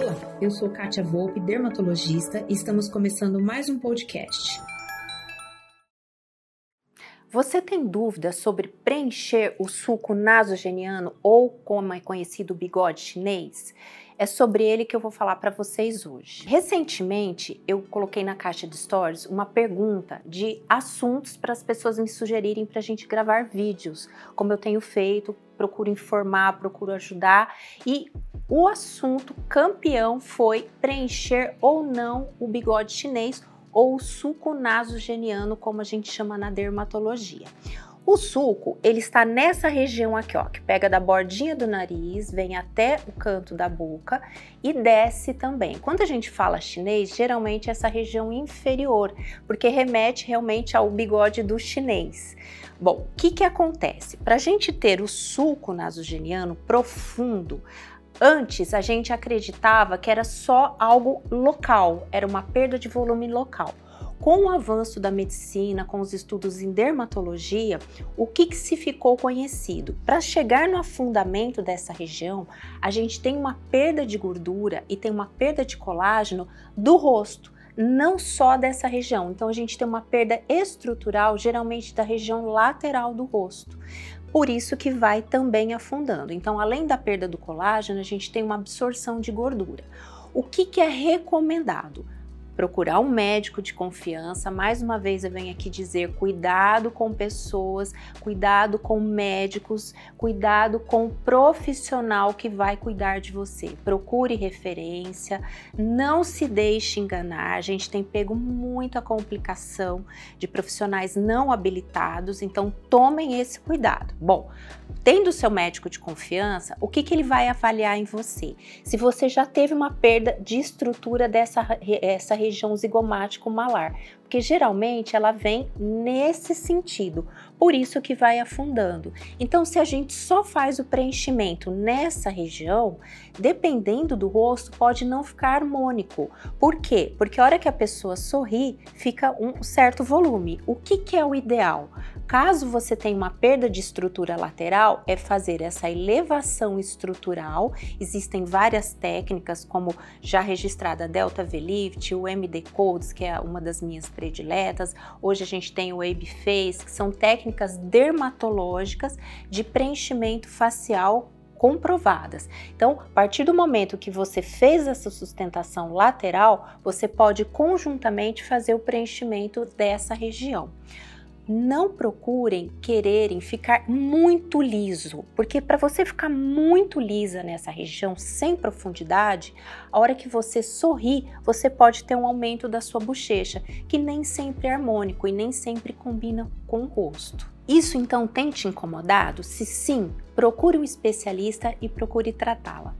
Olá, eu sou Kátia Volpe, dermatologista, e estamos começando mais um podcast. Você tem dúvidas sobre preencher o suco nasogeniano ou como é conhecido o bigode chinês? É sobre ele que eu vou falar para vocês hoje. Recentemente, eu coloquei na caixa de stories uma pergunta de assuntos para as pessoas me sugerirem para a gente gravar vídeos, como eu tenho feito, procuro informar, procuro ajudar e o assunto campeão foi preencher ou não o bigode chinês ou o suco nasogeniano, como a gente chama na dermatologia. O suco, ele está nessa região aqui, ó, que pega da bordinha do nariz, vem até o canto da boca e desce também. Quando a gente fala chinês, geralmente é essa região inferior, porque remete realmente ao bigode do chinês. Bom, o que que acontece? Para a gente ter o suco nasogeniano profundo, Antes a gente acreditava que era só algo local, era uma perda de volume local. Com o avanço da medicina, com os estudos em dermatologia, o que, que se ficou conhecido? Para chegar no afundamento dessa região, a gente tem uma perda de gordura e tem uma perda de colágeno do rosto não só dessa região. Então a gente tem uma perda estrutural, geralmente da região lateral do rosto por isso que vai também afundando. Então, além da perda do colágeno, a gente tem uma absorção de gordura. O que, que é recomendado? Procurar um médico de confiança. Mais uma vez eu venho aqui dizer: cuidado com pessoas, cuidado com médicos, cuidado com o profissional que vai cuidar de você. Procure referência, não se deixe enganar. A gente tem pego muita complicação de profissionais não habilitados, então tomem esse cuidado. Bom, tendo seu médico de confiança, o que, que ele vai avaliar em você? Se você já teve uma perda de estrutura dessa essa região região zigomático malar, porque geralmente ela vem nesse sentido, por isso que vai afundando. Então, se a gente só faz o preenchimento nessa região, dependendo do rosto, pode não ficar harmônico. Por quê? Porque a hora que a pessoa sorri, fica um certo volume. O que, que é o ideal? Caso você tenha uma perda de estrutura lateral, é fazer essa elevação estrutural. Existem várias técnicas, como já registrada a Delta V-Lift, o MD Codes, que é uma das minhas prediletas. Hoje a gente tem o Baby Face, que são técnicas dermatológicas de preenchimento facial comprovadas. Então, a partir do momento que você fez essa sustentação lateral, você pode conjuntamente fazer o preenchimento dessa região não procurem quererem ficar muito liso, porque para você ficar muito lisa nessa região sem profundidade, a hora que você sorri, você pode ter um aumento da sua bochecha, que nem sempre é harmônico e nem sempre combina com o rosto. Isso então tem te incomodado? Se sim, procure um especialista e procure tratá-la.